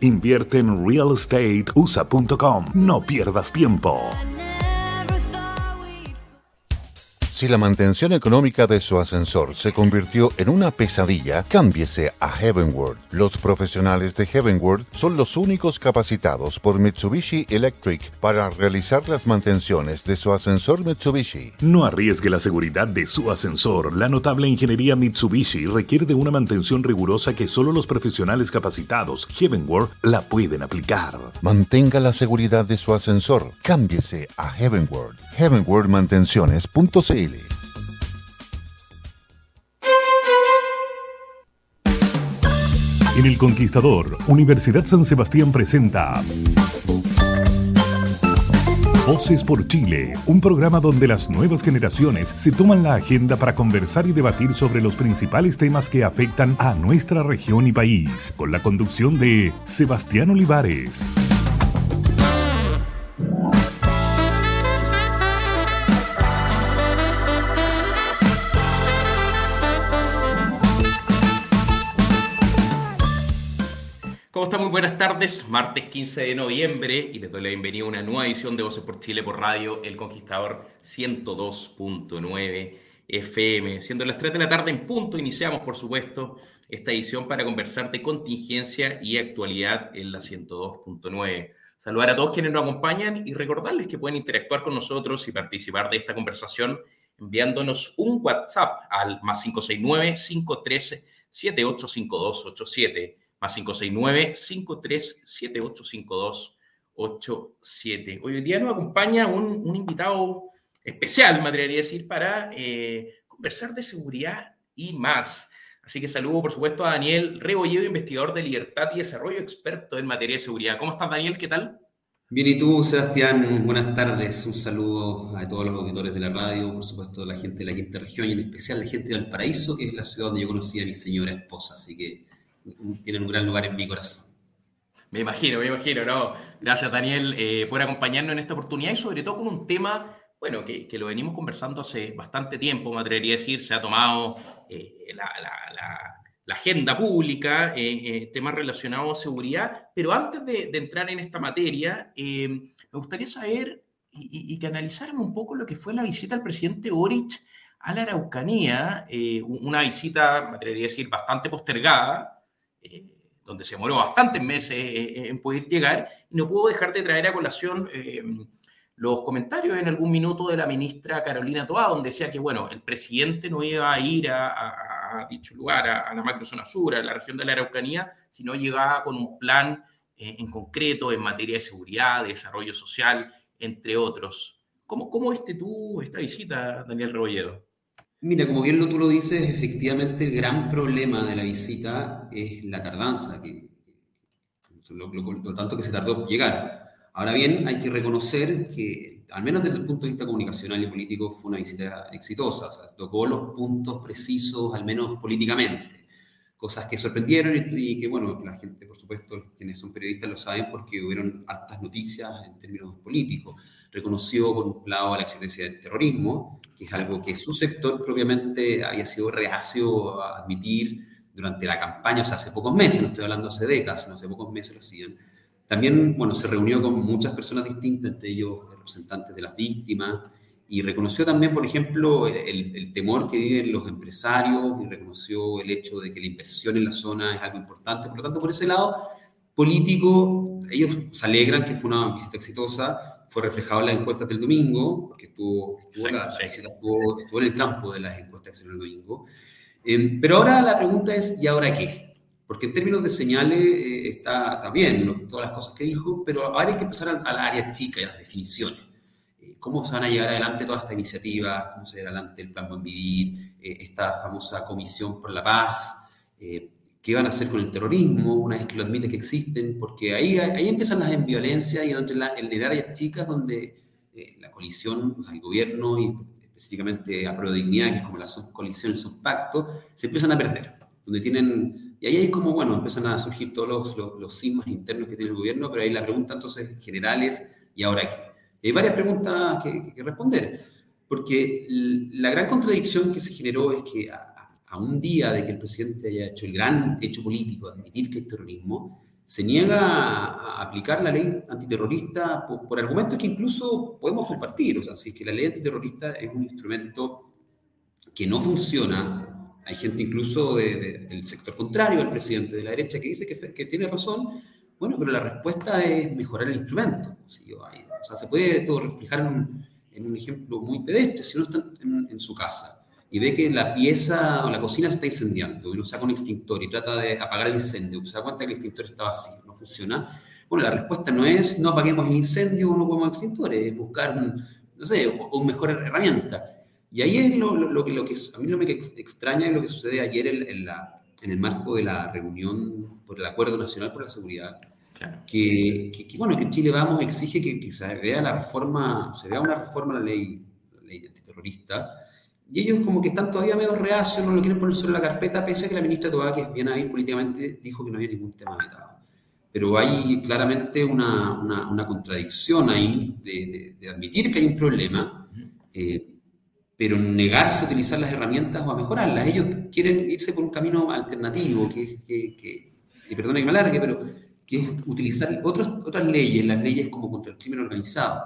Invierte en realestateUSA.com. No pierdas tiempo. Si la mantención económica de su ascensor se convirtió en una pesadilla, cámbiese a Heavenward. Los profesionales de Heavenward son los únicos capacitados por Mitsubishi Electric para realizar las mantenciones de su ascensor Mitsubishi. No arriesgue la seguridad de su ascensor. La notable ingeniería Mitsubishi requiere de una mantención rigurosa que solo los profesionales capacitados Heavenward la pueden aplicar. Mantenga la seguridad de su ascensor. Cámbiese a Heavenward. En El Conquistador, Universidad San Sebastián presenta Voces por Chile, un programa donde las nuevas generaciones se toman la agenda para conversar y debatir sobre los principales temas que afectan a nuestra región y país, con la conducción de Sebastián Olivares. ¿Cómo está? Muy buenas tardes. Martes 15 de noviembre y les doy la bienvenida a una nueva edición de Voces por Chile por Radio El Conquistador 102.9 FM. Siendo las 3 de la tarde en punto, iniciamos, por supuesto, esta edición para conversar de contingencia y actualidad en la 102.9. Saludar a todos quienes nos acompañan y recordarles que pueden interactuar con nosotros y participar de esta conversación enviándonos un WhatsApp al más 569 513 785287 más 569-53785287. Hoy día nos acompaña un, invitado especial, me atrevería a decir, para eh, conversar de seguridad y más. Así que saludo, por supuesto, a Daniel Rebolledo, investigador de libertad y desarrollo, experto en materia de seguridad. ¿Cómo estás, Daniel? ¿Qué tal? Bien, y tú, Sebastián, buenas tardes. Un saludo a todos los auditores de la radio, por supuesto, a la gente de la quinta región y en especial a la gente de Valparaíso, que es la ciudad donde yo conocí a mi señora esposa. Así que tienen un gran lugar en mi corazón. Me imagino, me imagino, ¿no? Gracias, Daniel, eh, por acompañarnos en esta oportunidad y sobre todo con un tema, bueno, que, lo venimos conversando hace bastante tiempo, me atrevería a decir, se ha tomado eh, la, la, la, agenda pública, eh, temas relacionados a seguridad, pero antes de, entrar en esta materia, me gustaría saber y, que analizáramos un poco lo que fue la visita al presidente Boric a la Araucanía, una visita, me atrevería a decir, bastante postergada, eh, donde se demoró bastantes meses eh, en poder llegar, y no puedo dejar de traer a colación eh, los comentarios en algún minuto de la ministra Carolina Toá, donde decía que, bueno, el presidente no iba a ir a, dicho lugar, a, la macrozona sur, a la región de la Araucanía, sino llegaba con un plan eh, en concreto en materia de seguridad, de desarrollo social, entre otros. ¿Cómo, cómo viste tú esta visita, Daniel Rebolledo? Mira, como bien lo, tú lo dices, efectivamente el gran problema de la visita es la tardanza, que, lo, lo, lo, tanto que se tardó llegar. Ahora bien, hay que reconocer que, al menos desde el punto de vista comunicacional y político, fue una visita exitosa, o sea, tocó los puntos precisos, al menos políticamente. Cosas que sorprendieron y, y que, bueno, la gente, por supuesto, quienes son periodistas lo saben porque hubieron hartas noticias en términos políticos reconoció por un lado la existencia del terrorismo, que es algo que su sector propiamente había sido reacio a admitir durante la campaña, o sea, hace pocos meses, no estoy hablando hace décadas, sino hace pocos meses lo hacían. También, bueno, se reunió con muchas personas distintas, entre ellos representantes de las víctimas, y reconoció también, por ejemplo, el, el, temor que viven los empresarios y reconoció el hecho de que la inversión en la zona es algo importante. Por lo tanto, por ese lado político, ellos se alegran que fue una visita exitosa, fue reflejado en las encuestas del domingo, porque estuvo, estuvo, sí, la, sí. estuvo, estuvo en el campo de las encuestas del domingo. Eh, pero ahora la pregunta es, ¿y ahora qué? Porque en términos de señales eh, está, está, bien todas las cosas que dijo, pero ahora hay que empezar al, al área chica y a las definiciones. Eh, ¿Cómo se van a llevar adelante todas estas iniciativas? ¿Cómo se lleva adelante el Plan Buen Vivir? Eh, esta famosa Comisión por la Paz? Eh, qué van a hacer con el terrorismo, una vez que lo admite que existen, porque ahí, ahí empiezan las ambivalencias y donde la, en el área chicas donde eh, la coalición, o sea, el gobierno y específicamente a Dignidad, que es como la coalición, el subpacto, se empiezan a perder, donde tienen, y ahí es como, bueno, empiezan a surgir todos los, los, los sismos internos que tiene el gobierno, pero ahí la pregunta entonces generales, ¿y ahora qué? Hay varias preguntas que, que, que responder, porque la gran contradicción que se generó es que a un día de que el presidente haya hecho el gran hecho político de admitir que hay terrorismo, se niega a, aplicar la ley antiterrorista por, argumentos que incluso podemos compartir. O sea, si es que la ley antiterrorista es un instrumento que no funciona, hay gente incluso del sector contrario al presidente de la derecha que dice que, que, tiene razón, bueno, pero la respuesta es mejorar el instrumento. o sea, se puede todo reflejar en un, en un ejemplo muy pedestre, si uno está en su casa y ve que la pieza o la cocina se está incendiando y uno saca un extintor y trata de apagar el incendio, se da cuenta que el extintor está vacío, no funciona. Bueno, la respuesta no es no apaguemos el incendio o no ponemos extintores, es buscar, un, no sé, o, mejor herramienta. Y ahí es lo, lo, que, lo que a mí lo que extraña es lo que sucede ayer en, la, en el marco de la reunión por el Acuerdo Nacional por la Seguridad, que, que, bueno, que Chile Vamos exige que, que, se vea la reforma, se vea una reforma a la ley, la ley antiterrorista, y ellos como que están todavía medio reacios, no lo quieren poner sobre la carpeta, pese a que la ministra Tobá, que es bien ahí políticamente, dijo que no había ningún tema vetado. Pero hay claramente una, una, contradicción ahí de, de, admitir que hay un problema, eh, pero negarse a utilizar las herramientas o a mejorarlas. Ellos quieren irse por un camino alternativo, que, que, que y perdona que me alargue, pero que es utilizar otras, otras leyes, las leyes como contra el crimen organizado.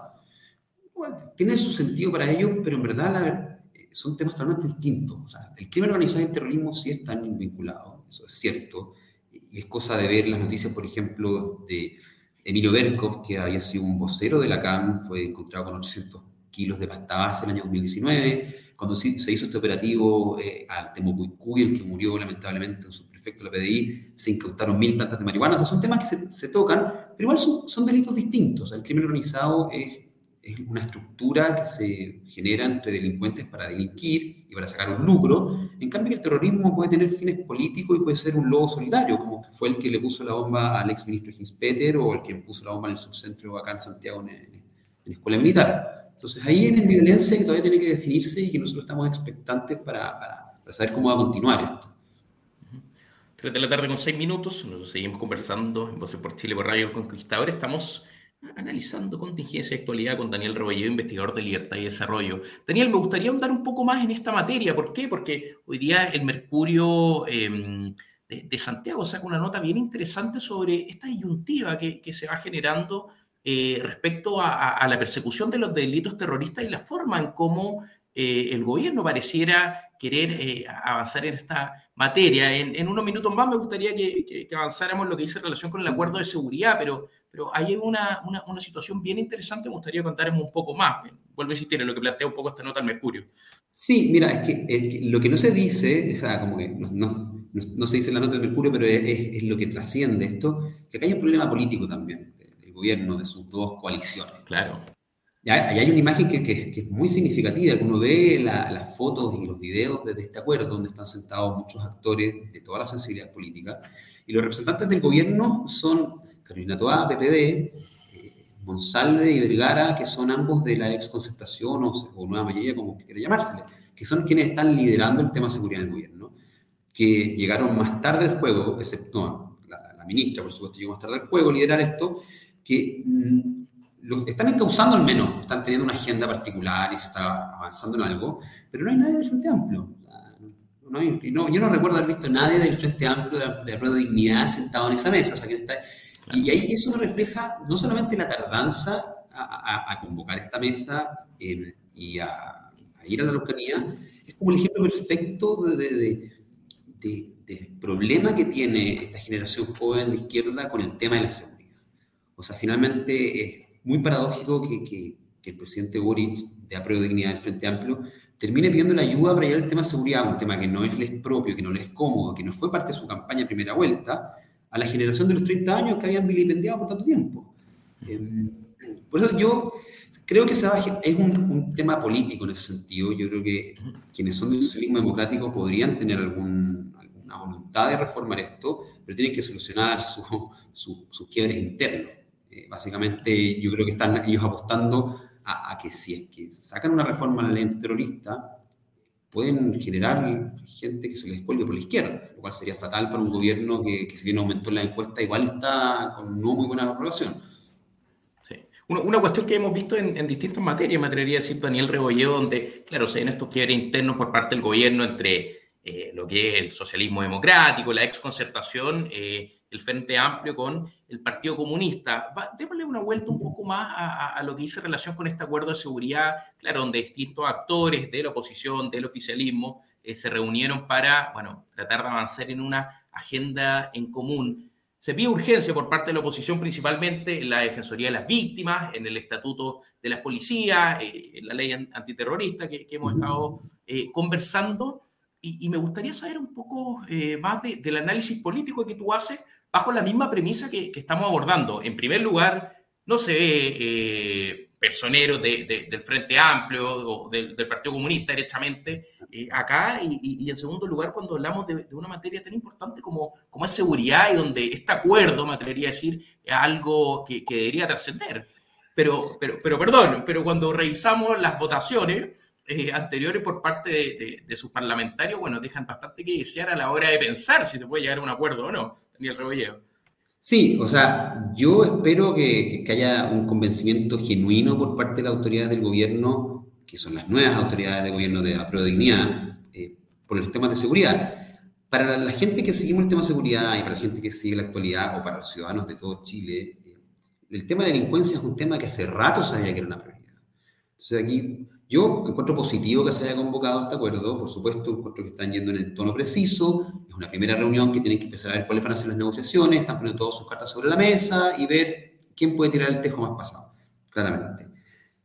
tiene su sentido para ellos, pero en verdad la, son temas totalmente distintos. O sea, el crimen organizado y el terrorismo sí están vinculados, eso es cierto. Y es cosa de ver las noticias, por ejemplo, de Emilio Berkov, que había sido un vocero de la CAM, fue encontrado con 800 kilos de pasta base en el año 2019. Cuando se hizo este operativo eh, al Temocuicuy, el que murió lamentablemente en su prefecto de la PDI, se incautaron mil plantas de marihuana. O sea, son temas que se, se tocan, pero igual son, son delitos distintos. el crimen organizado es es una estructura que se genera entre delincuentes para delinquir y para sacar un lucro. En cambio, el terrorismo puede tener fines políticos y puede ser un lobo solidario, como fue el que le puso la bomba al exministro Peter o el que puso la bomba en el subcentro acá en Santiago en, la escuela militar. Entonces, ahí una violencia que todavía tiene que definirse y que nosotros estamos expectantes para, para, saber cómo va a continuar esto. Tres de la tarde con seis minutos, nos seguimos conversando en Voces por Chile por Radio Conquistador. Estamos analizando contingencia y actualidad con Daniel Roballedo, investigador de libertad y desarrollo. Daniel, me gustaría ahondar un poco más en esta materia. ¿Por qué? Porque hoy día el Mercurio em, de, Santiago saca una nota bien interesante sobre esta disyuntiva que, se va generando eh, respecto a, la persecución de los delitos terroristas y la forma en cómo eh, el gobierno pareciera querer eh, avanzar en esta materia. En, unos minutos más me gustaría que, avanzáramos en lo que dice relación con el acuerdo de seguridad, pero, pero hay una, una, situación bien interesante, me gustaría contarles un poco más. Vuelvo a insistir en lo que plantea un poco esta nota al Mercurio. Sí, mira, es que, lo que no se dice, o sea, como que no, no, no, se dice en la nota del Mercurio, pero es, es, lo que trasciende esto, que acá hay un problema político también del gobierno, de sus dos coaliciones. Claro. Y hay una imagen que, que, es muy significativa, que uno ve las fotos y los videos de, este acuerdo, donde están sentados muchos actores de todas las sensibilidades políticas, y los representantes del gobierno son Carolina Toá, PPD, eh, Monsalve y Vergara, que son ambos de la ex concertación o, nueva mayoría, como quiera llamársele, que son quienes están liderando el tema de seguridad del gobierno, que llegaron más tarde al juego, excepto la, la ministra, por supuesto, llegó más tarde al juego, liderar esto, que mm, lo están encauzando al menos, están teniendo una agenda particular y se está avanzando en algo, pero no hay nadie del Frente Amplio. No yo no recuerdo haber visto a nadie del Frente Amplio de, de Ruedo de Dignidad sentado en esa mesa. y ahí eso refleja no solamente la tardanza a, convocar esta mesa eh, y a, ir a la localidad, es como el ejemplo perfecto de, del problema que tiene esta generación joven de izquierda con el tema de la seguridad. O sea, finalmente es muy paradójico que, el presidente Boric, de Apruebo Dignidad del Frente Amplio, termine pidiendo la ayuda para llevar el tema de seguridad, un tema que no es les propio, que no les es cómodo, que no fue parte de su campaña primera vuelta, a la generación de los 30 años que habían vilipendiado por tanto tiempo. Em, por eso yo creo que es un, tema político en ese sentido. Yo creo que quienes son del socialismo democrático podrían tener algún, alguna voluntad de reformar esto, pero tienen que solucionar sus quiebres internos. Eh, básicamente yo creo que están ellos apostando a, que si es que sacan una reforma a la ley antiterrorista, pueden generar gente que se les cuelgue por la izquierda, lo cual sería fatal para un gobierno que, si bien aumentó la encuesta, igual está con no muy buena aprobación. Sí. Una, cuestión que hemos visto en, distintas materias, me atrevería a decir Daniel Rebolledo, donde, claro, se ven estos quiebres internos por parte del gobierno entre eh, lo que es el socialismo democrático, la exconcertación, eh, el Frente Amplio con el Partido Comunista. démosle una vuelta un poco más a, lo que dice relación con este acuerdo de seguridad, claro, donde distintos actores de la oposición, del oficialismo, eh, se reunieron para, bueno, tratar de avanzar en una agenda en común. Se pide urgencia por parte de la oposición, principalmente en la Defensoría de las Víctimas, en el Estatuto de las Policías, en la ley antiterrorista que hemos estado conversando y, me gustaría saber un poco eh, más del análisis político que tú haces bajo la misma premisa que, estamos abordando. En primer lugar, no se ve eh, personeros del Frente Amplio o del, Partido Comunista derechamente eh, acá. Y, en segundo lugar, cuando hablamos de, una materia tan importante como, como es seguridad y donde este acuerdo, me atrevería a decir, es algo que, que debería trascender. Pero, pero, pero perdón, pero cuando revisamos las votaciones, eh, anteriores por parte de, sus parlamentarios, bueno, dejan bastante que desear a la hora de pensar si se puede llegar a un acuerdo o no, Daniel Rebolledo. Sí, o sea, yo espero que, haya un convencimiento genuino por parte de las autoridades del gobierno, que son las nuevas autoridades de gobierno de la dignidad, eh, por los temas de seguridad. Para la gente que seguimos el tema de seguridad y para la gente que sigue la actualidad o para los ciudadanos de todo Chile, eh, el tema de delincuencia es un tema que hace rato sabía que era una prioridad. Entonces aquí yo encuentro positivo que se haya convocado este acuerdo, por supuesto, encuentro que están yendo en el tono preciso, es una primera reunión que tienen que empezar a ver cuáles van a ser las negociaciones, están poniendo todas sus cartas sobre la mesa y ver quién puede tirar el tejo más pasado, claramente.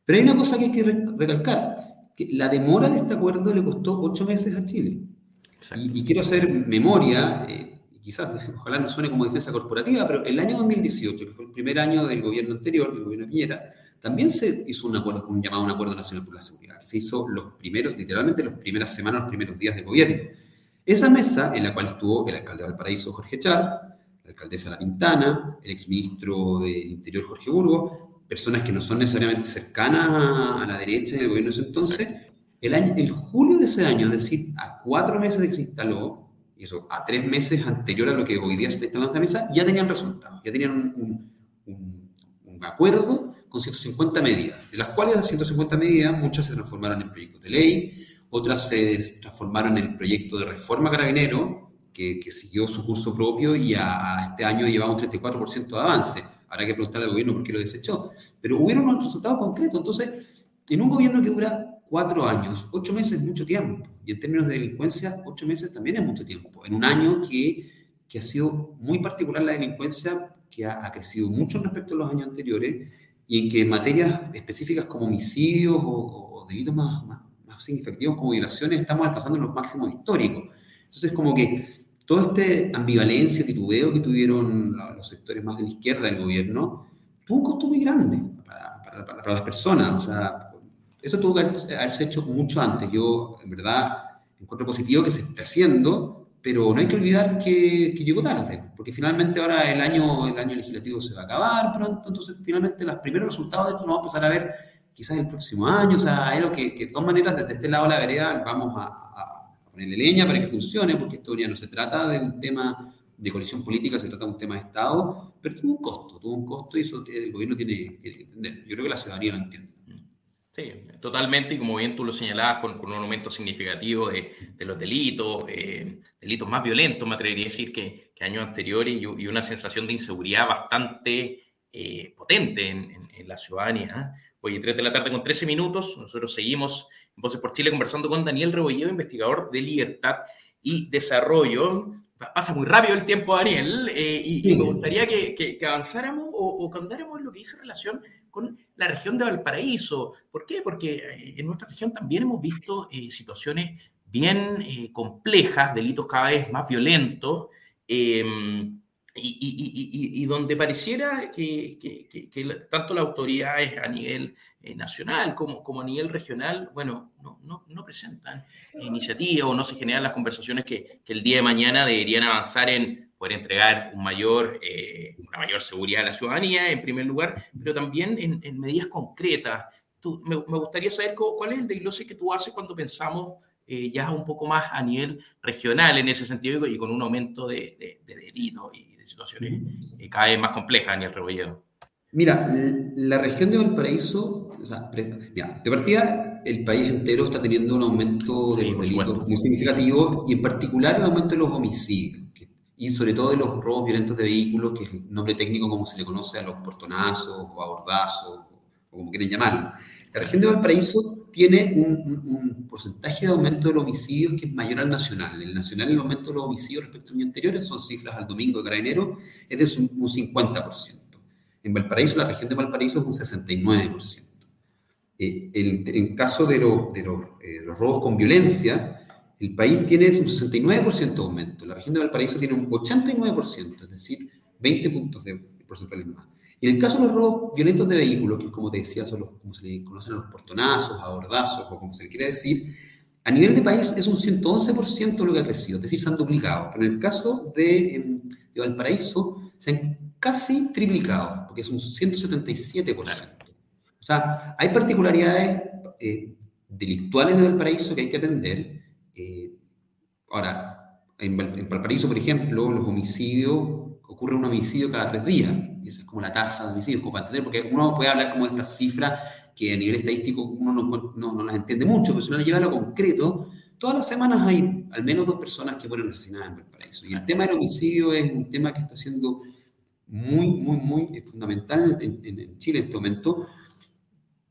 Pero hay una cosa que hay que recalcar, que la demora de este acuerdo le costó ocho meses a Chile. Y, quiero hacer memoria, eh, quizás ojalá no suene como defensa corporativa, pero el año 2018, que fue el primer año del gobierno anterior, del gobierno de Piñera, también se hizo un acuerdo, un llamado un Acuerdo Nacional por la Seguridad, que se hizo los primeros, literalmente las primeras semanas, los primeros días de gobierno. Esa mesa, en la cual estuvo el alcalde de Valparaíso, Jorge Charp, la alcaldesa La Pintana, el exministro del Interior, Jorge Burgo, personas que no son necesariamente cercanas a la derecha del gobierno de ese entonces, el, año, el julio de ese año, es decir, a cuatro meses de que se instaló, y eso a tres meses anterior a lo que hoy día se está instalando esta mesa, ya tenían resultados, ya tenían un, un, un acuerdo con 150 medidas, de las cuales las 150 medidas muchas se transformaron en proyectos de ley, otras se transformaron en el proyecto de reforma carabinero, que, que siguió su curso propio y a, este año llevaba un 34% de avance. Habrá que preguntarle al gobierno por qué lo desechó. Pero hubieron unos resultados concretos. Entonces, en un gobierno que dura cuatro años, ocho meses es mucho tiempo. Y en términos de delincuencia, ocho meses también es mucho tiempo. En un año que, que ha sido muy particular la delincuencia, que ha, ha crecido mucho respecto a los años anteriores y en que en materias específicas como homicidios o, delitos más, más, más, significativos como violaciones estamos alcanzando los máximos históricos. Entonces, como que toda esta ambivalencia, titubeo que tuvieron los sectores más de la izquierda del gobierno, tuvo un costo muy grande para, para, para las personas. O sea, eso tuvo que haberse hecho mucho antes. Yo, en verdad, encuentro positivo que se esté haciendo, pero no hay que olvidar que, llegó tarde, porque finalmente ahora el año, el año legislativo se va a acabar pronto, entonces finalmente los primeros resultados de esto nos vamos a empezar a ver quizás el próximo año, o sea, hay lo que, que de todas maneras desde este lado de la vereda vamos a, ponerle leña para que funcione, porque esto ya no se trata de un tema de coalición política, se trata de un tema de Estado, pero tuvo un costo, tuvo un costo y eso el gobierno tiene, tiene que entender. Yo creo que la ciudadanía lo entiende. Sí, totalmente, y como bien tú lo señalabas, con, un aumento significativo de, los delitos, eh, delitos más violentos, me atrevería a decir, que, años anteriores, y, una sensación de inseguridad bastante eh, potente en, la ciudadanía. ¿eh? Hoy, 3 de la tarde con 13 minutos, nosotros seguimos en Voces por Chile conversando con Daniel Rebolledo, investigador de libertad y desarrollo. Pasa muy rápido el tiempo, Daniel, y, me gustaría que, avanzáramos o, o que andáramos en lo que dice relación con la región de Valparaíso. ¿Por qué? Porque eh, en nuestra región también hemos visto eh, situaciones bien eh, complejas, delitos cada vez más violentos, em, y, donde pareciera que, tanto las autoridades a nivel nacional como, como, a nivel regional, bueno, no, no, no presentan iniciativas o no se generan las conversaciones que, el día de mañana deberían avanzar en poder entregar un mayor, eh, una mayor seguridad a la ciudadanía, en primer lugar, pero también en, medidas concretas. me, gustaría saber cuál es el desglose que tú haces cuando pensamos eh, ya un poco más a nivel regional en ese sentido y con un aumento de, delitos y de situaciones eh, cada vez más complejas, Daniel Rebolledo. Mira, la región de Valparaíso, o sea, de partida, el país entero está teniendo un aumento de los delitos muy significativo y en particular el aumento de los homicidios y sobre todo de los robos violentos de vehículos, que es el nombre técnico como se le conoce a los portonazos o abordazos, o como quieren llamarlo. La región de Valparaíso tiene un, porcentaje de aumento de los homicidios que es mayor al nacional. El nacional, el aumento de los homicidios respecto al año anterior, son cifras al domingo de enero, es de un 50%. En Valparaíso, la región de Valparaíso es un 69%. Eh, en caso de, de, eh, los robos con violencia, el país tiene un 69% de aumento, la región de Valparaíso tiene un 89%, es decir, 20 puntos de porcentaje más. Y en el caso de los robos violentos de vehículos, que como te decía, son los, como se le conocen los portonazos, abordazos o como se le quiere decir, a nivel de país es un 111% lo que ha crecido, es decir, se han duplicado. Pero en el caso de, em, de Valparaíso se han casi triplicado, porque es un 177%. O sea, hay particularidades eh, delictuales de Valparaíso que hay que atender. Ahora, en, Valparaíso, por ejemplo, los homicidios, ocurre un homicidio cada tres días. Y esa es como la tasa de homicidios, como para entender, porque uno puede hablar como de estas cifras que a nivel estadístico uno no, no, las entiende mucho, pero si uno las lleva a lo concreto, todas las semanas hay al menos dos personas que mueren asesinadas en Valparaíso. Y el tema del homicidio es un tema que está siendo muy, muy, muy fundamental en, en, Chile en este momento,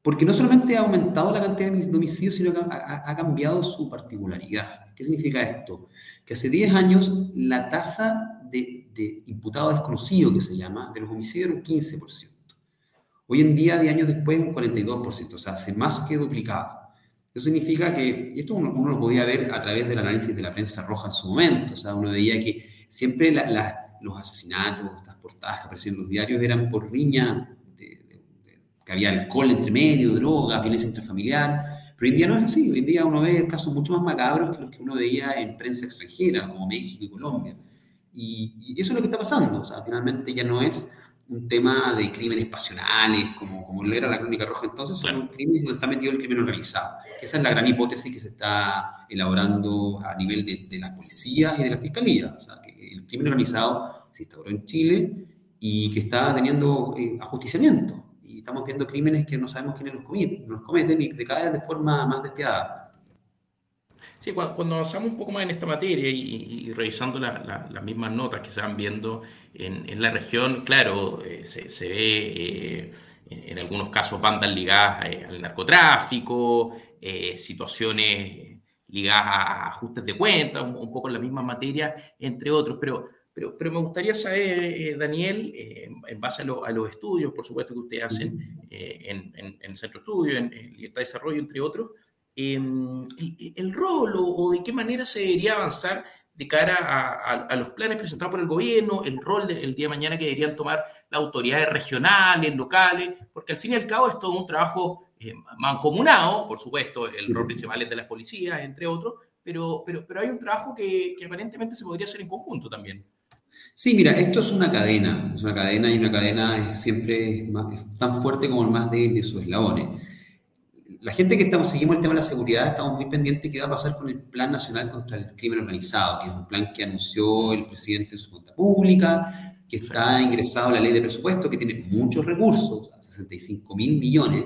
porque no solamente ha aumentado la cantidad de homicidios, sino que ha, cambiado su particularidad. ¿Qué significa esto? Que hace 10 años la tasa de, de imputado desconocido, que se llama, de los homicidios era un 15%. Hoy en día, 10 años después, un 42%, o sea, hace más que duplicado. Eso significa que, y esto uno, lo podía ver a través del análisis de la prensa roja en su momento, o sea, uno veía que siempre los asesinatos, portadas que aparecían en los diarios eran por riña, que había alcohol entre medio, drogas, violencia intrafamiliar. Pero hoy en día no es así. Hoy en día uno ve casos mucho más macabros que los que uno veía en prensa extranjera, como México y Colombia. Y, eso es lo que está pasando. O sea, finalmente ya no es un tema de crímenes pasionales, como, como lo era la crónica roja entonces, son crímenes donde está metido el crimen organizado. Esa es la gran hipótesis que se está elaborando a nivel de, de las policías y de la fiscalía. O sea, que el crimen organizado se instauró en Chile y que está teniendo eh, ajusticiamiento. Estamos viendo crímenes que no sabemos quiénes los cometen, los cometen y de cada vez de forma más despiadada. Sí, cuando avanzamos un poco más en esta materia y, revisando las mismas notas que se van viendo en, la región, claro, eh, se, ve eh, en, algunos casos bandas ligadas al narcotráfico, situaciones ligadas a ajustes de cuentas, un, un, poco en la misma materia, entre otros, pero pero, me gustaría saber, eh, Daniel, eh, en base a, los estudios, por supuesto, que ustedes hacen eh, en, en, el Centro Estudio, en, Libertad de Desarrollo, entre otros, em, el, rol o, de qué manera se debería avanzar de cara a, los planes presentados por el gobierno, el rol del día de mañana que deberían tomar las autoridades regionales, locales, porque al fin y al cabo es todo un trabajo mancomunado, por supuesto, el rol principal es de las policías, entre otros, pero, pero, pero hay un trabajo que, que aparentemente se podría hacer en conjunto también. Sí, mira, esto es una cadena, es una cadena y una cadena es siempre tan fuerte como el más débil de sus eslabones. La gente que estamos, seguimos el tema de la seguridad, estamos muy pendientes de qué va a pasar con el Plan Nacional contra el Crimen Organizado, que es un plan que anunció el presidente en su cuenta pública, que está ingresado a la ley de presupuesto, que tiene muchos recursos, 65 mil millones.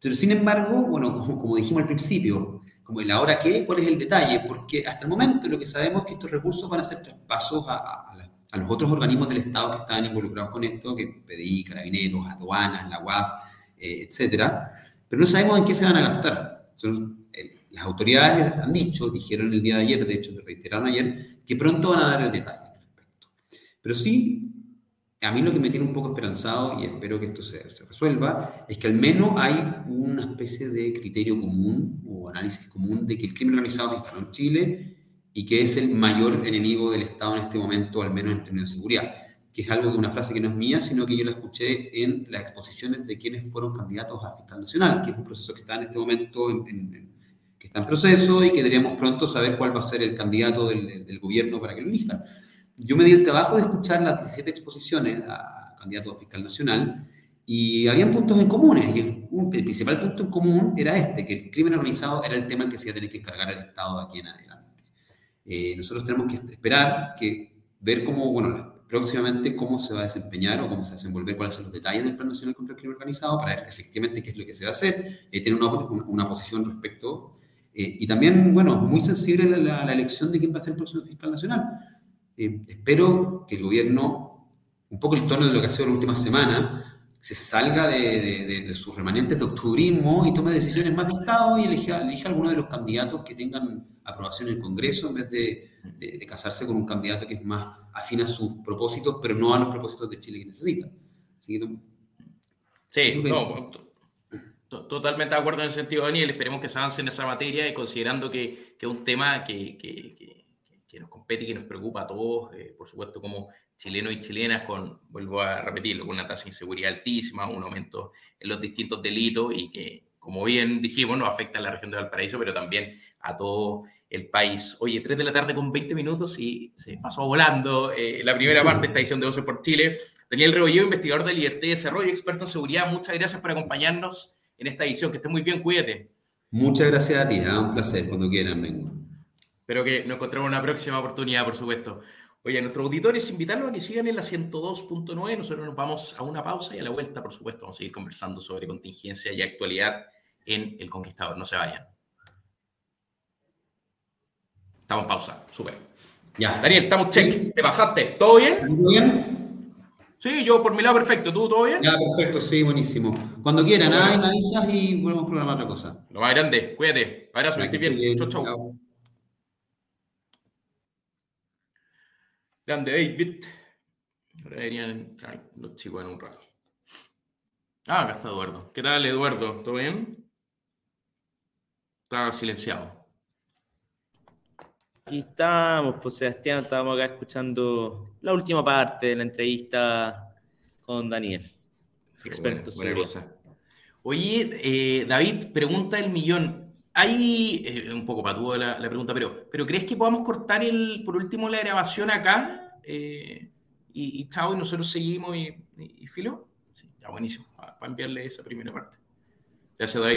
Pero sin embargo, bueno, como dijimos al principio, como el ahora qué, cuál es el detalle, porque hasta el momento lo que sabemos es que estos recursos van a ser traspasos a, a, los otros organismos del Estado que están involucrados con esto, que PDI, Carabineros, aduanas, la UAF, eh, etcétera, pero no sabemos en qué se van a gastar. Eh, las autoridades han dicho, dijeron el día de ayer, de hecho, reiteraron ayer, que pronto van a dar el detalle al respecto. Pero sí a mí lo que me tiene un poco esperanzado, y espero que esto se, resuelva, es que al menos hay una especie de criterio común o análisis común de que el crimen organizado se instaló en Chile y que es el mayor enemigo del Estado en este momento, al menos en términos de seguridad. Que es algo que una frase que no es mía, sino que yo la escuché en las exposiciones de quienes fueron candidatos a fiscal nacional, que es un proceso que está en este momento en, que está en proceso y que deberíamos pronto saber cuál va a ser el candidato del, del gobierno para que lo elijan yo me di el trabajo de escuchar las 17 exposiciones a candidatos a fiscal nacional y habían puntos en comunes. Y el, principal punto en común era este, que el crimen organizado era el tema el que se iba a tener que encargar el Estado de aquí en adelante. Eh, nosotros tenemos que esperar, que ver cómo, bueno, próximamente cómo se va a desempeñar o cómo se va a desenvolver, cuáles son los detalles del Plan Nacional contra el Crimen Organizado, para ver efectivamente qué es lo que se va a hacer, eh, tener una, una, posición respecto. Eh, y también, bueno, muy sensible la, la, elección de quién va a ser el próximo fiscal nacional. Eh, espero que el gobierno, un poco el tono de lo que ha sido la última semana, se salga de, sus remanentes de octubrismo y tome decisiones más de Estado y elija, elija alguno de los candidatos que tengan aprobación en el Congreso en vez de, casarse con un candidato que es más afín a sus propósitos, pero no a los propósitos de Chile que necesita. sí, totalmente de acuerdo en el sentido, Daniel. Esperemos que se avance en esa materia y considerando que, es un tema que, que, nos compete y que nos preocupa a todos, eh, por supuesto, como chilenos y chilenas, con, vuelvo a repetirlo, con una tasa de inseguridad altísima, un aumento en los distintos delitos y que, como bien dijimos, nos afecta a la región de Valparaíso, pero también a todo el país. Oye, 3 de la tarde con 20 minutos y se pasó volando eh, la primera parte de esta edición de 12 por Chile. Daniel Rebolledo, investigador de Libertad y Desarrollo, experto en seguridad, muchas gracias por acompañarnos en esta edición. Que esté muy bien, cuídate. Muchas gracias a ti, ¿eh? un placer, cuando quieran, vengo. Espero que nos encontremos una próxima oportunidad, por supuesto. Oye, a nuestros auditores, invitarlos a que sigan en la 102.9. Nosotros nos vamos a una pausa y a la vuelta, por supuesto, vamos a seguir conversando sobre contingencia y actualidad en El Conquistador. No se vayan. Estamos en pausa, súper. Ya. Daniel, estamos check. Te pasaste. ¿Todo bien? ¿Todo bien? Sí, yo por mi lado perfecto. ¿Tú todo bien? Ya, perfecto, sí, buenísimo. Cuando quieran, ¿ah? me avisas y podemos programar otra cosa. Lo más grande, cuídate. Abrazo, que bien. Chau, chau. Grande David. Ahora deberían entrar los chicos en un rato. Ah, acá está Eduardo. ¿Qué tal, Eduardo? ¿Todo bien? Está silenciado. Aquí estamos, pues Sebastián, estábamos acá escuchando la última parte de la entrevista con Daniel, experto buena, cosa. Oye, eh, David, pregunta el millón. Hay, eh, un poco patúo la, la pregunta, pero, pero ¿crees que podamos cortar el, por último la grabación acá? Eh, y, chao, y nosotros seguimos y, filo. Sí, ya buenísimo, para enviarle esa primera parte. Gracias, David.